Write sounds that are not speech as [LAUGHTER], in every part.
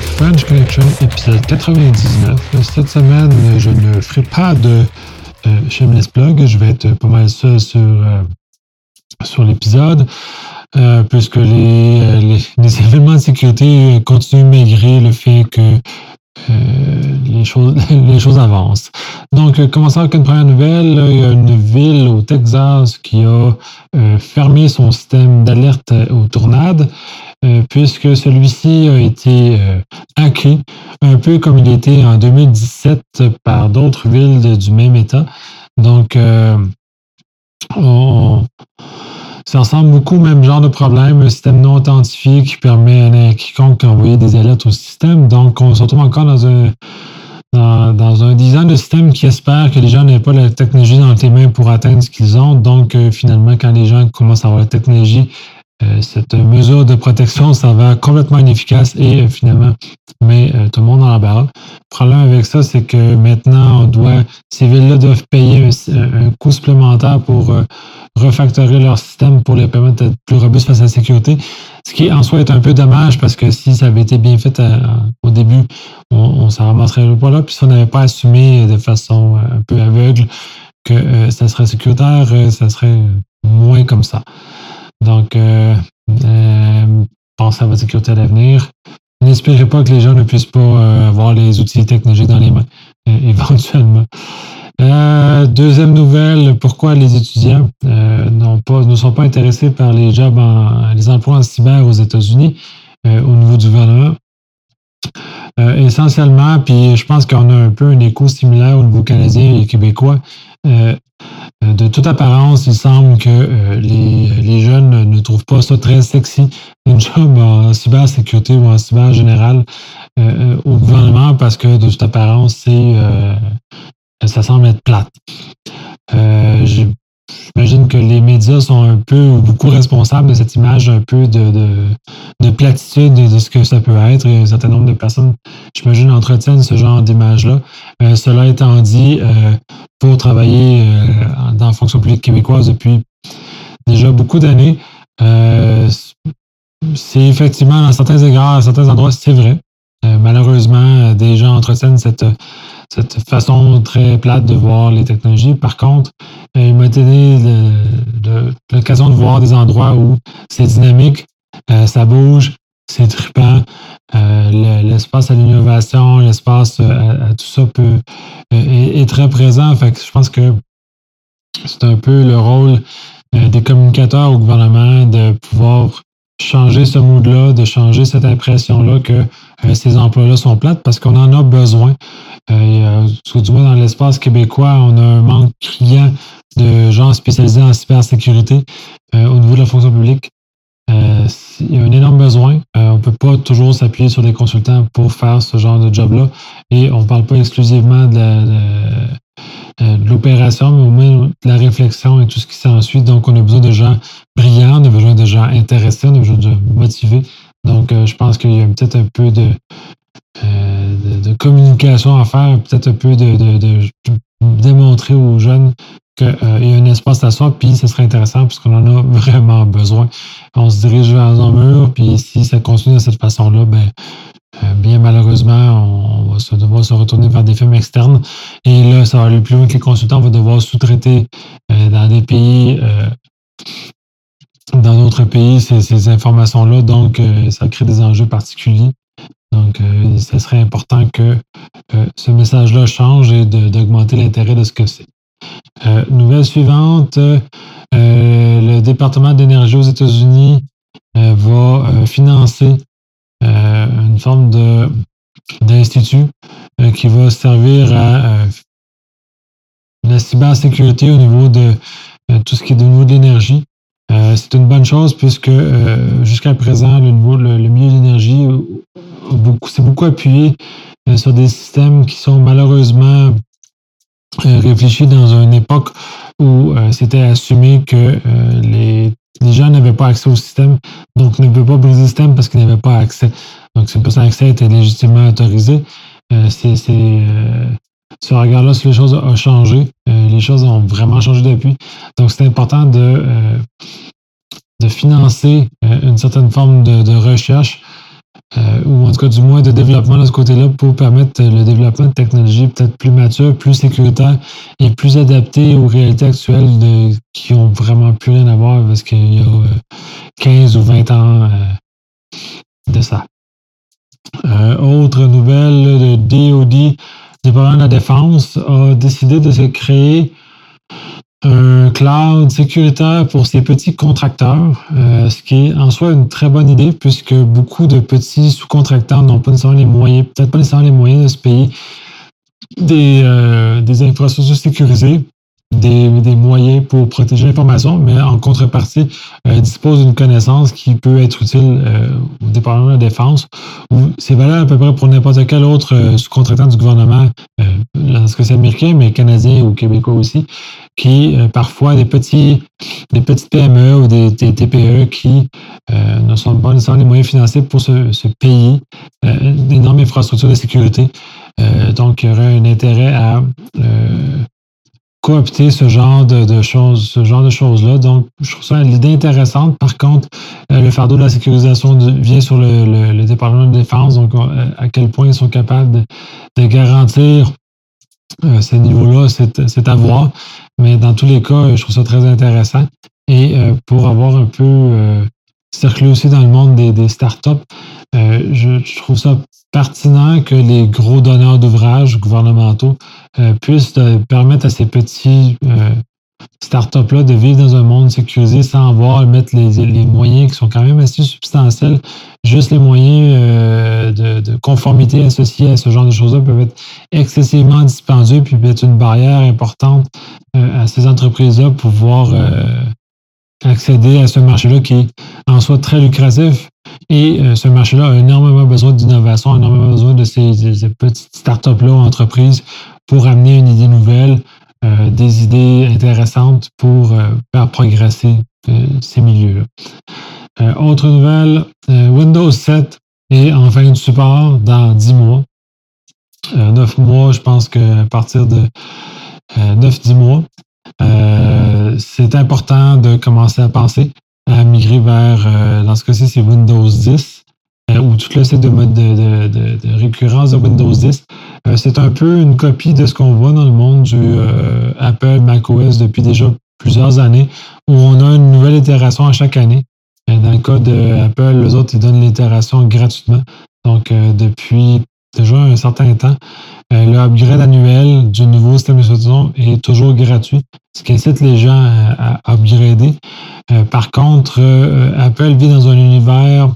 French Connection, épisode 99. Cette semaine, je ne ferai pas de euh, Shameless Plug. Je vais être pas mal seul sur, euh, sur l'épisode, euh, puisque les, les, [LAUGHS] les, événements de sécurité continuent malgré le fait que les, choses, [LAUGHS] les choses avancent. Donc, commençons avec une première nouvelle. Il y a une ville au Texas qui a fermé son système d'alerte aux tornades. Euh, puisque celui-ci a été euh, hacké, un peu comme il était en 2017 par d'autres villes du même État. Donc, euh, ça ressemble beaucoup au même genre de problème, un système non authentifié qui permet à quiconque d'envoyer des alertes au système. Donc, on se retrouve encore dans un, dans, un design de système qui espère que les gens n'aient pas la technologie dans les mains pour atteindre ce qu'ils ont. Donc, finalement, quand les gens commencent à avoir la technologie, euh, cette mesure de protection s'avère complètement inefficace et euh, finalement met euh, tout le monde dans la barre. Le problème avec ça, c'est que maintenant, on ces villes-là doivent payer un, coût supplémentaire pour refactorer leur système pour les permettre d'être plus robustes face à la sécurité. Ce qui en soi est un peu dommage parce que si ça avait été bien fait au début, on, ne s'en ramasserait pas là. Puis si on n'avait pas assumé de façon un peu aveugle que ça serait sécuritaire, ça serait moins comme ça. Donc, euh, euh, pensez à votre sécurité à l'avenir. N'espérez pas que les gens ne puissent pas euh, avoir les outils technologiques dans les mains, [LAUGHS] éventuellement. deuxième nouvelle, pourquoi les étudiants ne sont pas intéressés par les jobs en, les emplois en cyber aux États-Unis au niveau du gouvernement? essentiellement, puis je pense qu'on a un peu un écho similaire au niveau canadien et québécois. Euh, de toute apparence, il semble que euh, les, jeunes ne trouvent pas ça très sexy, une job en cybersécurité ou en cyber général euh, au gouvernement parce que de toute apparence, c'est ça semble être plate. J'imagine que les médias sont un peu ou beaucoup responsables de cette image un peu de, de, platitude de, ce que ça peut être. un certain nombre de personnes, j'imagine, entretiennent ce genre d'image-là. cela étant dit, pour travailler euh, dans la fonction publique québécoise depuis déjà beaucoup d'années. Euh, c'est effectivement, dans certains égards, à certains endroits, c'est vrai. Euh, malheureusement, des gens entretiennent cette, cette façon très plate de voir les technologies. Par contre, il m'a donné l'occasion de voir des endroits où c'est dynamique, ça bouge, c'est trippant. Euh, l'espace à l'innovation, l'espace euh, à, tout ça peut, euh, est, très présent. Fait je pense que c'est un peu le rôle des communicateurs au gouvernement de pouvoir changer ce mood-là, de changer cette impression-là que ces emplois-là sont plates parce qu'on en a besoin. Euh, du moins dans l'espace québécois, on a un manque criant de gens spécialisés en cybersécurité au niveau de la fonction publique. Euh, il y a un énorme besoin. Euh, on ne peut pas toujours s'appuyer sur des consultants pour faire ce genre de job-là. Et on ne parle pas exclusivement de, euh, l'opération, mais au moins de la réflexion et tout ce qui s'ensuit. Donc, on a besoin de gens brillants, on a besoin de gens intéressés, on a besoin de motivés. Donc, je pense qu'il y a peut-être un peu de, de, communication à faire, peut-être un peu de, démontrer aux jeunes qu'il euh, y a un espace soi, puis ce serait intéressant puisqu'on en a vraiment besoin. On se dirige vers un mur, puis si ça continue de cette façon-là, ben, euh, bien malheureusement, on va se devoir se retourner vers des firmes externes. Et là, ça va aller plus loin que les consultants vont devoir sous-traiter euh, dans des pays, dans d'autres pays, ces, informations-là. Donc, ça crée des enjeux particuliers. Donc, ce serait important que ce message-là change et d'augmenter l'intérêt de ce que c'est. Euh, nouvelle suivante, euh, le département d'énergie aux États-Unis euh, va financer une forme d'institut qui va servir à la cybersécurité au niveau de tout ce qui est au niveau de l'énergie. c'est une bonne chose puisque jusqu'à présent, le, niveau, le, milieu de l'énergie s'est beaucoup appuyé sur des systèmes qui sont malheureusement réfléchi dans une époque où euh, c'était assumé que euh, les, les, gens n'avaient pas accès au système, donc ne pouvaient pas briser le système parce qu'ils n'avaient pas accès. Donc, pour ça que était légitimement autorisé. c'est, ce regard-là sur les choses a changé. les choses ont vraiment changé depuis. Donc, c'est important de, de financer une certaine forme de recherche ou en tout cas du moins de développement de ce côté-là pour permettre le développement de technologies peut-être plus matures, plus sécuritaires et plus adaptées aux réalités actuelles qui ont vraiment plus rien à voir parce qu'il y a 15 ou 20 ans de ça. autre nouvelle, le DOD, département de la Défense, a décidé de se créer un cloud sécuritaire pour ces petits contracteurs, euh, ce qui est en soi une très bonne idée puisque beaucoup de petits sous-contracteurs n'ont pas nécessairement les moyens, peut-être pas nécessairement les moyens de se payer des, euh, des infrastructures sécurisées des, moyens pour protéger l'information, mais en contrepartie, euh, dispose d'une connaissance qui peut être utile euh, au département de la défense. C'est valable à peu près pour n'importe quel autre euh, sous-contractant du gouvernement, lorsque c'est américain, mais canadien ou québécois aussi, qui parfois des petits, des petites PME ou des, TPE qui ne sont pas nécessairement les moyens financiers pour se, se payer d'énormes infrastructures de sécurité. donc, il y aurait un intérêt à coopter ce genre de, choses, ce genre de choses-là. Donc, je trouve ça l'idée intéressante. Par contre, euh, le fardeau de la sécurisation vient sur le, département de défense. Donc, euh, à quel point ils sont capables de, garantir euh, ces niveaux-là, c'est à voir. Mais dans tous les cas, je trouve ça très intéressant. Et pour avoir un peu circulé aussi dans le monde des, des startups, je trouve ça pertinent que les gros donneurs d'ouvrages gouvernementaux euh, puissent euh, permettre à ces petits euh, startups-là de vivre dans un monde sécurisé sans avoir à mettre les, moyens qui sont quand même assez substantiels. Juste les moyens de, conformité associés à ce genre de choses-là peuvent être excessivement dispendieux puis être une barrière importante à ces entreprises-là pour pouvoir accéder à ce marché-là qui est en soi très lucratif. Et euh, ce marché-là a énormément besoin d'innovation, énormément besoin de ces, petites startups-là, entreprises, pour amener une idée nouvelle, euh, des idées intéressantes pour euh, faire progresser ces milieux-là. autre nouvelle, Windows 7 est enfin du support dans 10 mois. 9 mois, je pense qu'à partir de 9-10 mois, c'est important de commencer à penser à migrer vers, euh, dans ce cas-ci, c'est Windows 10, euh, ou tout le set de mode de, récurrence de Windows 10. Euh, c'est un peu une copie de ce qu'on voit dans le monde du Apple macOS depuis déjà plusieurs années, où on a une nouvelle itération à chaque année. Dans le cas d'Apple, les autres, ils donnent l'itération gratuitement. Donc, depuis déjà un certain temps, euh, le upgrade annuel du nouveau système d'exploitation est toujours gratuit, ce qui incite les gens à, upgrader. Euh, par contre, euh, Apple vit dans un univers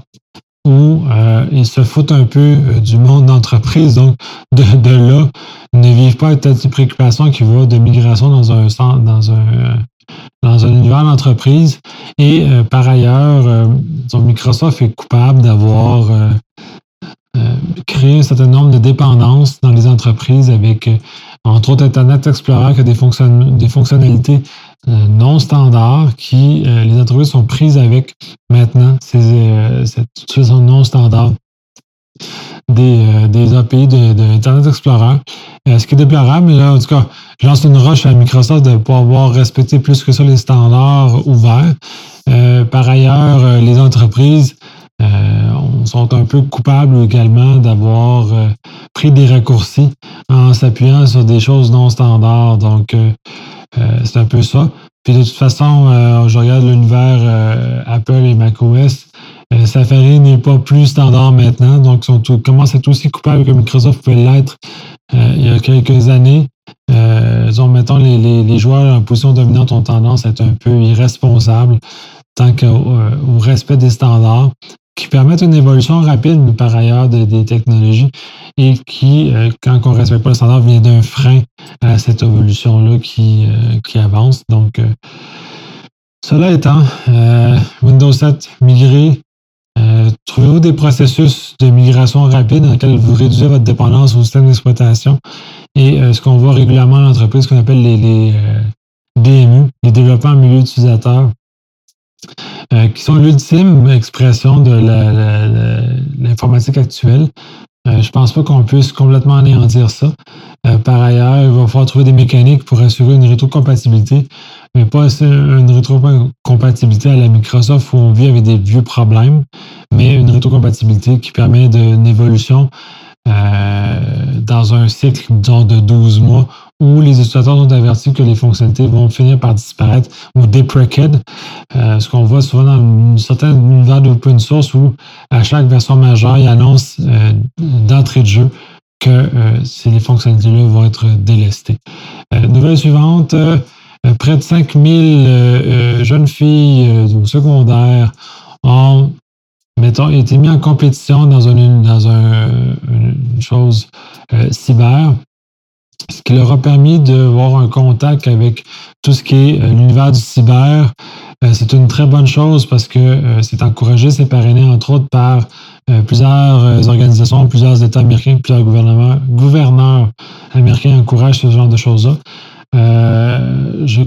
où ils se foutent un peu du monde d'entreprise. Donc, de, là, ne vivent pas cette préoccupation qui va de migration dans un dans un dans un univers d'entreprise. Et par ailleurs, Microsoft est coupable d'avoir créer un certain nombre de dépendances dans les entreprises avec, euh, entre autres, Internet Explorer qui a des, fonctionnalités euh, non standards qui, les entreprises sont prises avec maintenant, cette situation non standard des, des API d'Internet de, Explorer. ce qui est déplorable, là, en tout cas, je lance une roche à Microsoft de ne pas avoir respecté plus que ça les standards ouverts. par ailleurs, les entreprises euh, on sont un peu coupables également d'avoir euh, pris des raccourcis en s'appuyant sur des choses non standards. Donc, euh, c'est un peu ça. Puis de toute façon, je regarde l'univers Apple et macOS. Safari n'est pas plus standard maintenant, donc sont tout, commence à être aussi coupable que Microsoft pouvait l'être il y a quelques années. disons, mettons, les, les, joueurs en position dominante ont tendance à être un peu irresponsables tant qu'au respect des standards qui permettent une évolution rapide par ailleurs des technologies et qui, euh, quand on ne respecte pas le standard, vient d'un frein à cette évolution-là qui, euh, qui avance. Donc, euh, cela étant, Windows 7 migré, trouvez-vous des processus de migration rapide dans lesquels vous réduisez votre dépendance au système d'exploitation et ce qu'on voit régulièrement dans l'entreprise qu'on appelle les, les DMU, les développeurs en milieu utilisateur, euh, qui sont l'ultime expression de l'informatique actuelle. Euh, je ne pense pas qu'on puisse complètement anéantir ça. Euh, par ailleurs, il va falloir trouver des mécaniques pour assurer une rétrocompatibilité mais pas une rétrocompatibilité à la Microsoft où on vit avec des vieux problèmes, mais une rétrocompatibilité qui permet une évolution euh, dans un cycle de 12 mois où les utilisateurs sont avertis que les fonctionnalités vont finir par disparaître ou deprecate. Euh, ce qu'on voit souvent dans une certaine univers d'open source où à chaque version majeure, il annonce euh, d'entrée de jeu que euh, les fonctionnalités-là vont être délestées. nouvelle suivante, près de 5000 jeunes filles au secondaire ont été mis en compétition dans, une, dans une chose cyber ce qui leur a permis d'avoir un contact avec tout ce qui est euh, l'univers du cyber. Euh, c'est une très bonne chose parce que euh, c'est encouragé, c'est parrainé entre autres par plusieurs organisations, plusieurs États américains, plusieurs gouvernements, gouverneurs américains encouragent ce genre de choses-là. je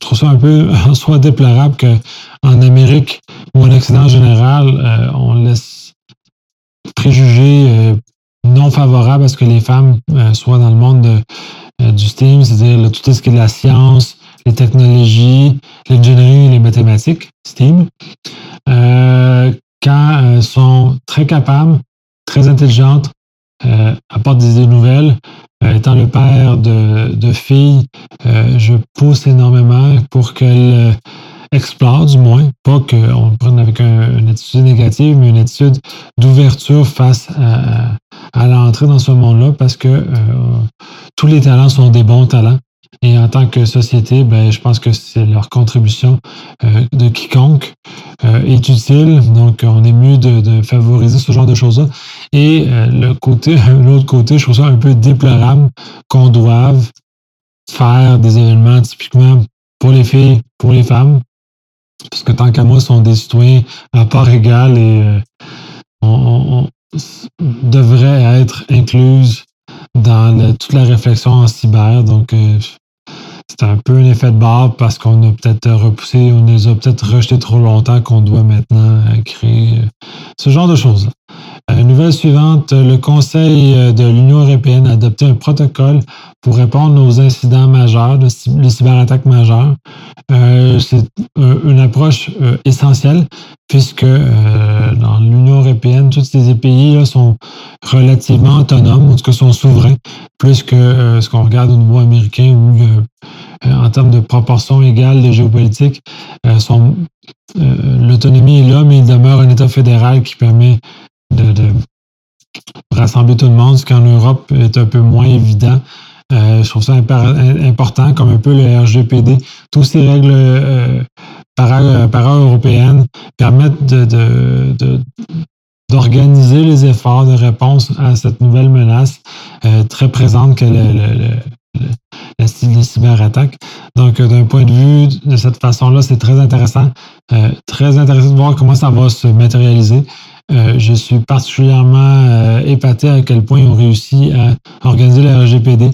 trouve ça un peu [LAUGHS] en soi déplorable qu'en Amérique ou en Occident en général, on laisse préjuger non favorable à ce que les femmes euh, soient dans le monde euh, du STEAM, c'est-à-dire tout ce qui est de la science, les technologies, l'ingénierie les mathématiques, STEAM, euh, quand elles sont très capables, très intelligentes, apportent des idées nouvelles. étant le père de, de filles, je pousse énormément pour qu'elles explore du moins, pas qu'on le prenne avec une attitude négative, mais une attitude d'ouverture face à, l'entrée dans ce monde-là parce que euh, tous les talents sont des bons talents. Et en tant que société, ben, je pense que c'est leur contribution euh, de quiconque euh, est utile. Donc, on est mieux de, favoriser ce genre de choses-là. Et le côté, [LAUGHS] l'autre côté, je trouve ça un peu déplorable qu'on doive faire des événements typiquement pour les filles, pour les femmes, parce que tant qu'à moi, sont des citoyens à part égale et on, devrait être incluse dans toute la réflexion en cyber. Donc, euh, c'est un peu un effet de barre parce qu'on a peut-être repoussé, on les a peut-être rejetés trop longtemps qu'on doit maintenant euh, créer ce genre de choses. Nouvelle suivante, le Conseil de l'Union européenne a adopté un protocole pour répondre aux incidents majeurs, les cyberattaques majeures. Euh, c'est une approche euh, essentielle puisque euh, dans l'Union européenne, tous ces pays là, sont relativement autonomes, en tout cas sont souverains, plus que ce qu'on regarde au niveau américain où en termes de proportion égale de géopolitique, l'autonomie est là, mais il demeure un État fédéral qui permet de, rassembler tout le monde, ce qui en Europe est un peu moins évident. Euh, je trouve ça important, comme un peu le RGPD. Toutes ces règles euh, para-européennes permettent d'organiser les efforts de réponse à cette nouvelle menace euh, très présente que le, la, cyberattaque. Donc, d'un point de vue de cette façon-là, c'est très intéressant. très intéressant de voir comment ça va se matérialiser. Je suis particulièrement épaté à quel point ils ont réussi à organiser le RGPD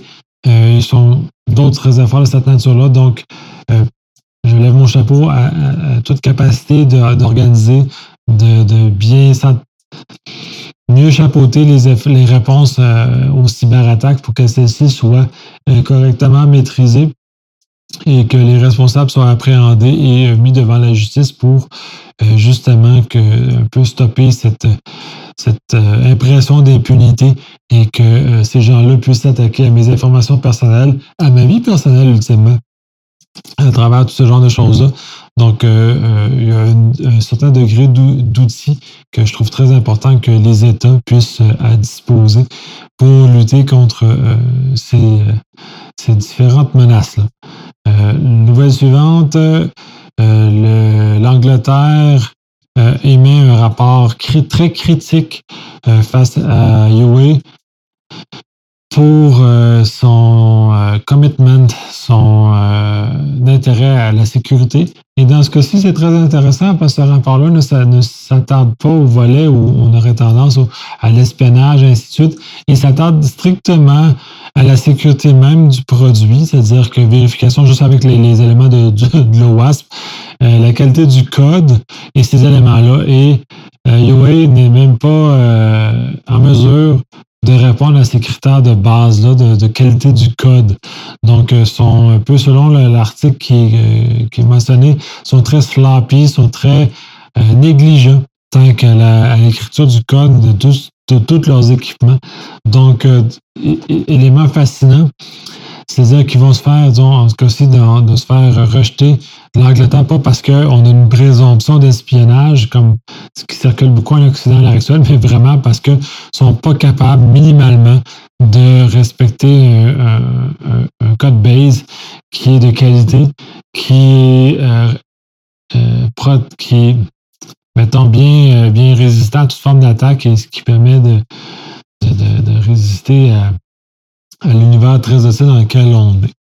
euh, ils sont d'autres efforts de cette nature-là. Donc, euh, je lève mon chapeau à, toute capacité d'organiser, de, bien mieux chapeauter les, les réponses euh, aux cyberattaques pour que celles-ci soient correctement maîtrisées et que les responsables soient appréhendés et mis devant la justice pour justement que, stopper cette, cette euh, impression d'impunité et que euh, ces gens-là puissent s'attaquer à mes informations personnelles, à ma vie personnelle ultimement, à travers tout ce genre de choses-là. Donc, euh, il y a un, certain degré d'outils que je trouve très important que les États puissent à disposer pour lutter contre ces, ces, différentes menaces-là. nouvelle suivante, l'Angleterre euh, émet un rapport très critique euh, face à Huawei pour euh, son commitment, son intérêt à la sécurité. Et dans ce cas-ci, c'est très intéressant parce que ce rapport-là ne, s'attarde pas au volet où on aurait tendance à l'espionnage, ainsi de suite. Il s'attarde strictement à la sécurité même du produit, c'est-à-dire que vérification juste avec les, éléments de, de l'OWASP, euh, la qualité du code et ces éléments-là. Et euh, n'est même pas euh, en mesure de répondre à ces critères de base-là de, qualité du code. Donc, sont un peu selon l'article qui, qui est mentionné, sont très sloppy, sont très négligents tant qu'à l'écriture du code de tous, de leurs équipements. Donc, élément fascinant, c'est-à-dire qu'ils vont se faire, disons, en ce cas-ci, de, de, se faire rejeter de l'Angleterre, pas parce qu'on a une présomption d'espionnage, comme ce qui circule beaucoup en Occident à l'heure actuelle, mais vraiment parce qu'ils ne sont pas capables minimalement de respecter un, code base qui est de qualité, qui est, euh, euh, mettons, bien, euh, bien résistant à toute forme d'attaque et ce qui permet de résister à à l'univers très hostile dans lequel on est.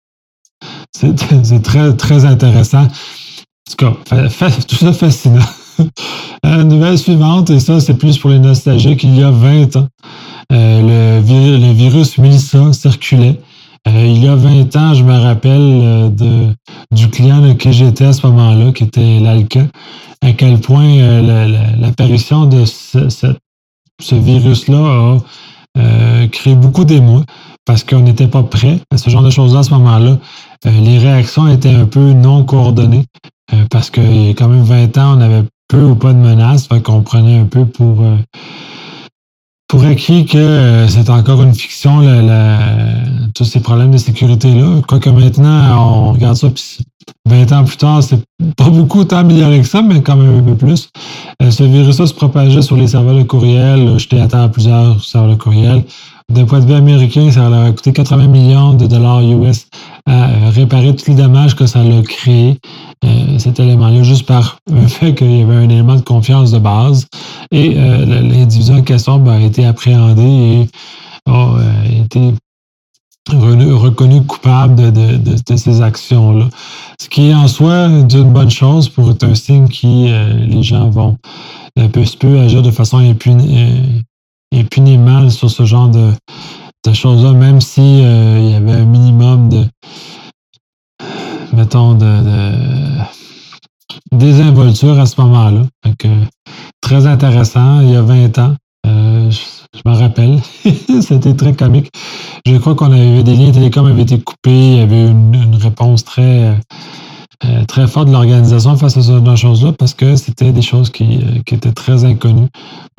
C'est très, très intéressant. En tout cas, tout ça fascinant. La [LAUGHS] nouvelle suivante, et ça, c'est plus pour les nostalgiques, il y a 20 ans, euh, le, virus Melissa circulait. Euh, il y a 20 ans, je me rappelle euh, de, du client que j'étais à ce moment-là, qui était l'ALCA, à quel point l'apparition de ce, ce virus-là a créé beaucoup d'émoi parce qu'on n'était pas prêt à ce genre de choses-là à ce moment-là. Euh, les réactions étaient un peu non coordonnées euh, parce qu'il y a quand même 20 ans, on avait peu ou pas de menaces, fait qu'on prenait un peu pour, euh, pour acquis que c'est encore une fiction, tous ces problèmes de sécurité-là. Quoique maintenant, on regarde ça, puis 20 ans plus tard, c'est pas beaucoup tant amélioré que ça, mais quand même un peu plus. ce virus-là se propageait sur les serveurs de courriel. J'étais atteint à plusieurs serveurs de courriel. D'un point de vue américain, ça leur a coûté 80 millions de dollars US à euh, réparer tous les dommages que ça a créé, euh, cet élément-là, juste par le [LAUGHS] fait qu'il y avait un élément de confiance de base. Et euh, l'individu en question ben, a été appréhendé et a été reconnu coupable de, ces actions-là. Ce qui est en soi d'une bonne chose pour être un signe qui les gens vont un peu, peu agir de façon impunie, impunément sur ce genre de, choses-là, même si euh, il y avait un minimum de mettons de, désinvolture à ce moment-là. très intéressant, il y a 20 ans. Euh, je, me rappelle. [LAUGHS] C'était très comique. Je crois qu'on avait des liens télécom avaient été coupés. Il y avait une, une réponse très euh, très fort de l'organisation face à ce genre de choses-là parce que c'était des choses qui, euh, qui, étaient très inconnues.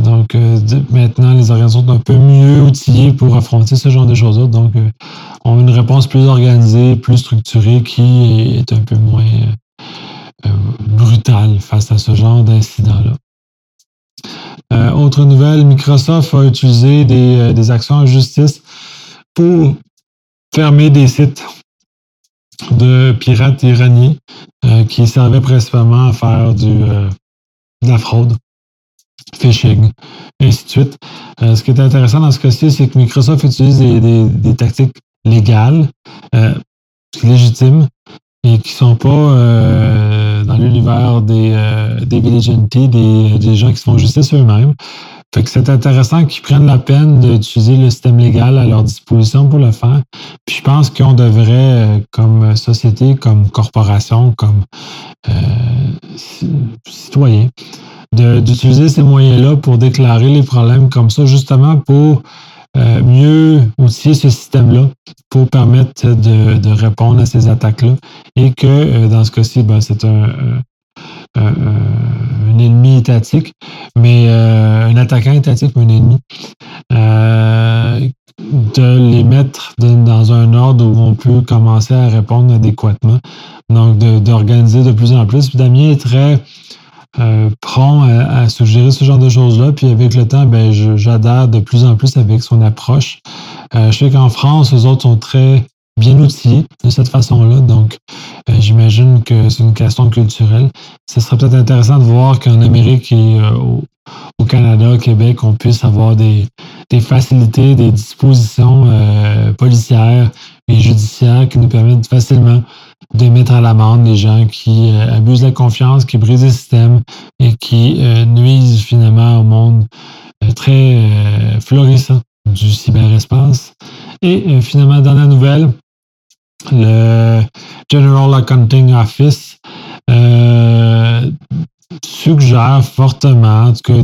Donc euh, maintenant, les organisations sont un peu mieux outillées pour affronter ce genre de choses-là. Donc, ont une réponse plus organisée, plus structurée qui est un peu moins brutale face à ce genre d'incident-là. autre nouvelle, Microsoft a utilisé des actions en justice pour fermer des sites de pirates iraniens euh, qui servaient principalement à faire du, euh, de la fraude, phishing, et ainsi de suite. Euh, ce qui est intéressant dans ce cas-ci, c'est que Microsoft utilise des, tactiques légales, légitimes, et qui ne sont pas dans l'univers des, des des, des gens qui se font justice eux-mêmes. Fait que c'est intéressant qu'ils prennent la peine d'utiliser le système légal à leur disposition pour le faire. Puis je pense qu'on devrait, euh, comme société, comme corporation, comme euh, citoyen, d'utiliser ces moyens-là pour déclarer les problèmes comme ça, justement pour euh, mieux outiller ce système-là pour permettre de, répondre à ces attaques-là. Et que dans ce cas-ci, ben, c'est un, un, ennemi étatique, mais euh, un attaquant étatique, mais un ennemi. Euh, de les mettre dans un ordre où on peut commencer à répondre adéquatement. Donc, d'organiser de, plus en plus. Damien est très euh, prompt à, suggérer ce genre de choses-là. Puis avec le temps, ben, j'adhère de plus en plus avec son approche. je sais qu'en France, les autres sont très bien outillés de cette façon-là. Donc, euh, j'imagine que c'est une question culturelle. Ce serait peut-être intéressant de voir qu'en Amérique et euh, au, Canada, au Québec, on puisse avoir des, facilités, des dispositions euh, policières et judiciaires qui nous permettent facilement de mettre à l'amende les gens qui abusent de la confiance, qui brisent le système et qui nuisent finalement au monde très florissant du cyberespace. Et finalement, dans la nouvelle, le General Accounting Office euh, suggère fortement, en tout cas,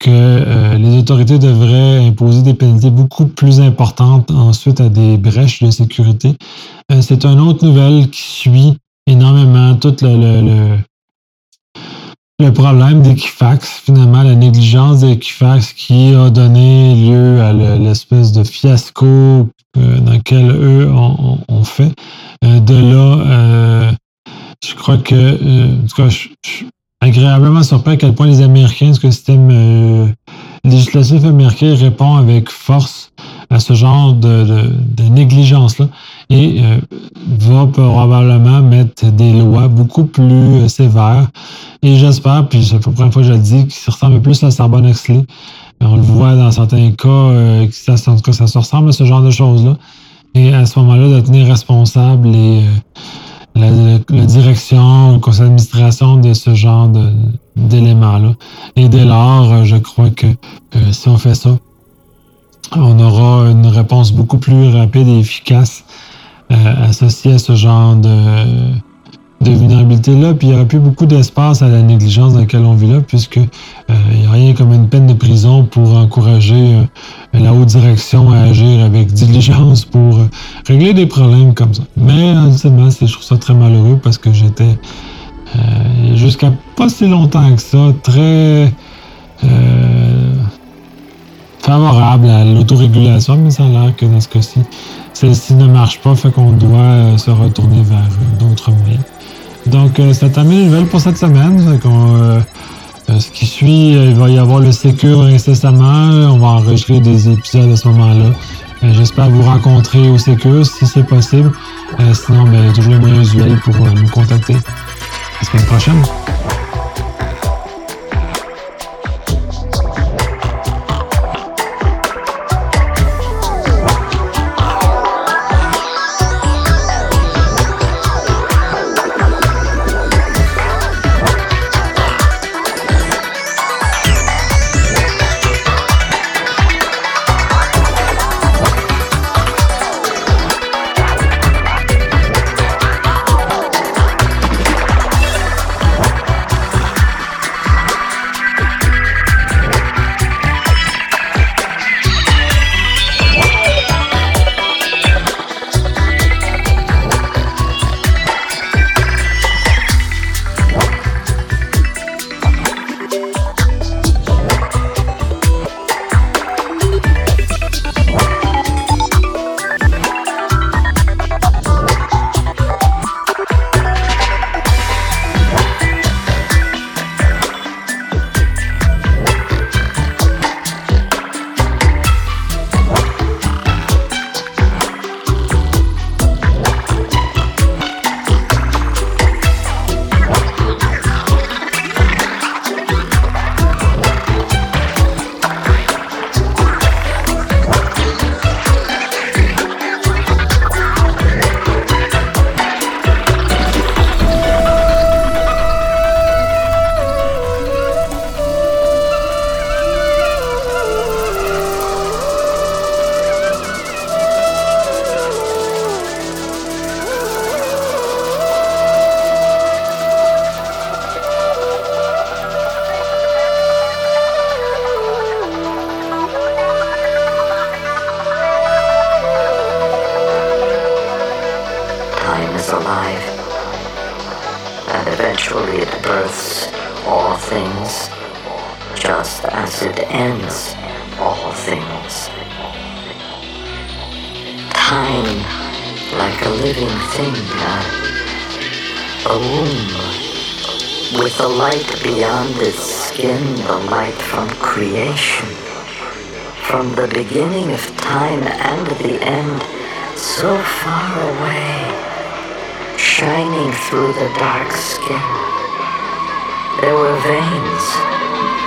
que les autorités devraient imposer des pénalités beaucoup plus importantes ensuite à des brèches de sécurité. c'est une autre nouvelle qui suit énormément tout le, le problème d'Equifax, finalement, la négligence d'Equifax qui a donné lieu à l'espèce de fiasco euh, dans lequel eux ont, fait. Euh, de là, euh, je crois que, en tout cas, je, suis agréablement surpris à quel point les Américains, ce que le système législatif américain répond avec force à ce genre de, négligence-là et euh, va probablement mettre des lois beaucoup plus euh, sévères. Et j'espère, puis c'est la première fois que je le dis, qui se ressemble plus à Sarbonne Exley. On le voit dans certains cas, euh, ça, en tout cas, ça se ressemble à ce genre de choses-là. Et à ce moment-là, de tenir responsable les, la, direction, le conseil d'administration de ce genre d'éléments-là. Et dès lors, je crois que si on fait ça, on aura une réponse beaucoup plus rapide et efficace euh, associée à ce genre de, de vulnérabilité-là. Puis il n'y aura plus beaucoup d'espace à la négligence dans laquelle on vit là, puisque euh, il n'y a rien comme une peine de prison pour encourager euh, la haute direction à agir avec diligence pour régler des problèmes comme ça. Mais honnêtement, je trouve ça très malheureux parce que j'étais jusqu'à pas si longtemps que ça très favorable à l'autorégulation, mais ça a l'air que dans ce cas-ci, celle-ci ne marche pas, fait qu'on doit euh, se retourner vers euh, d'autres moyens. Donc, euh, ça termine les nouvelles pour cette semaine. ce qui suit, il va y avoir le Sécure incessamment. On va enregistrer des épisodes à ce moment-là. J'espère vous rencontrer au Sécure si c'est possible. sinon, ben, toujours les moyens usuels pour nous contacter. la semaine prochaine. the light beyond its skin, the light from creation. From the beginning of time and the end, so far away, shining through the dark skin. There were veins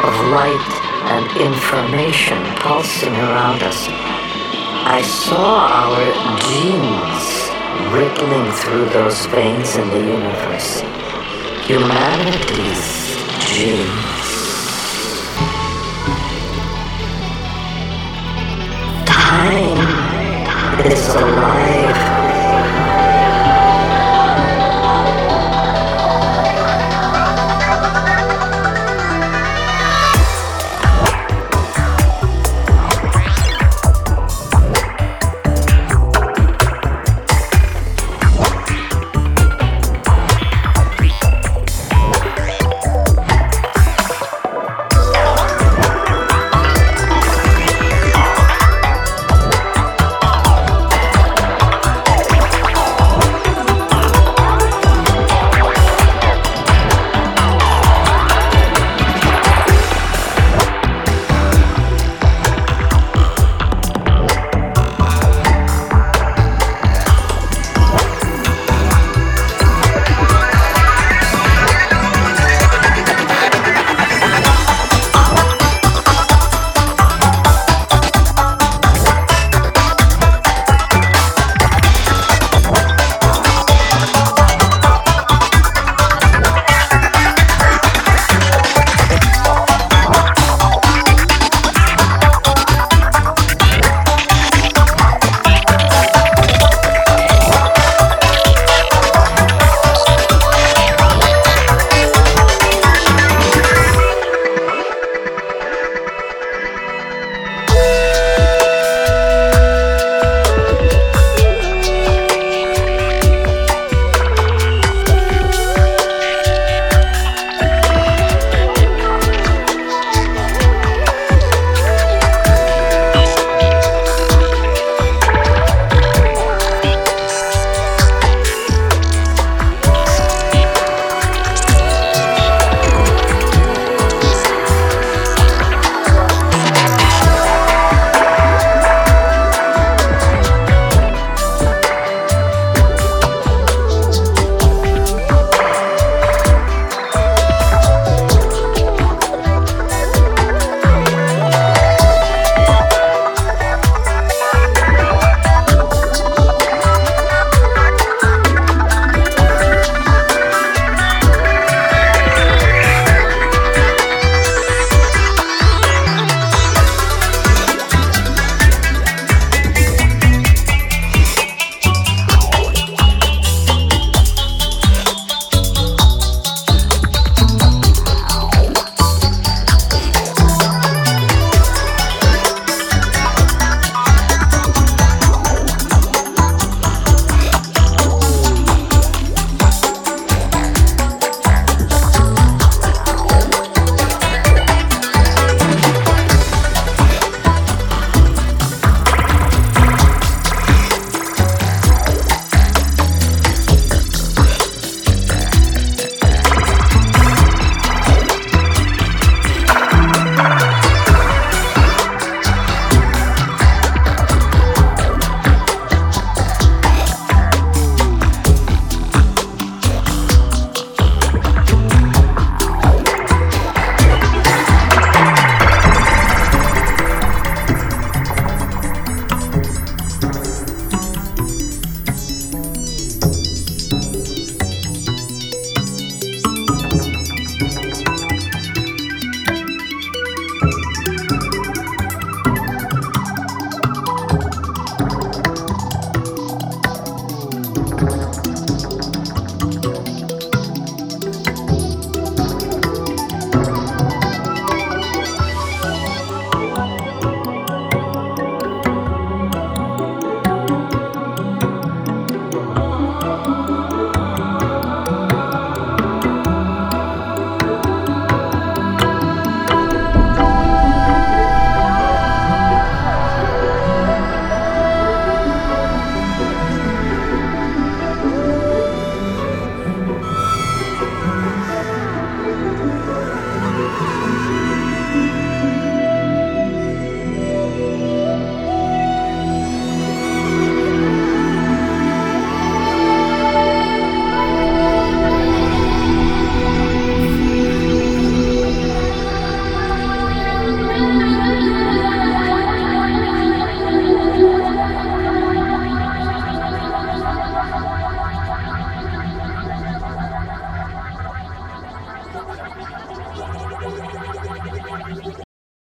of light and information pulsing around us. I saw our genes rippling through those veins in the universe humanity's dreams. Time is alive.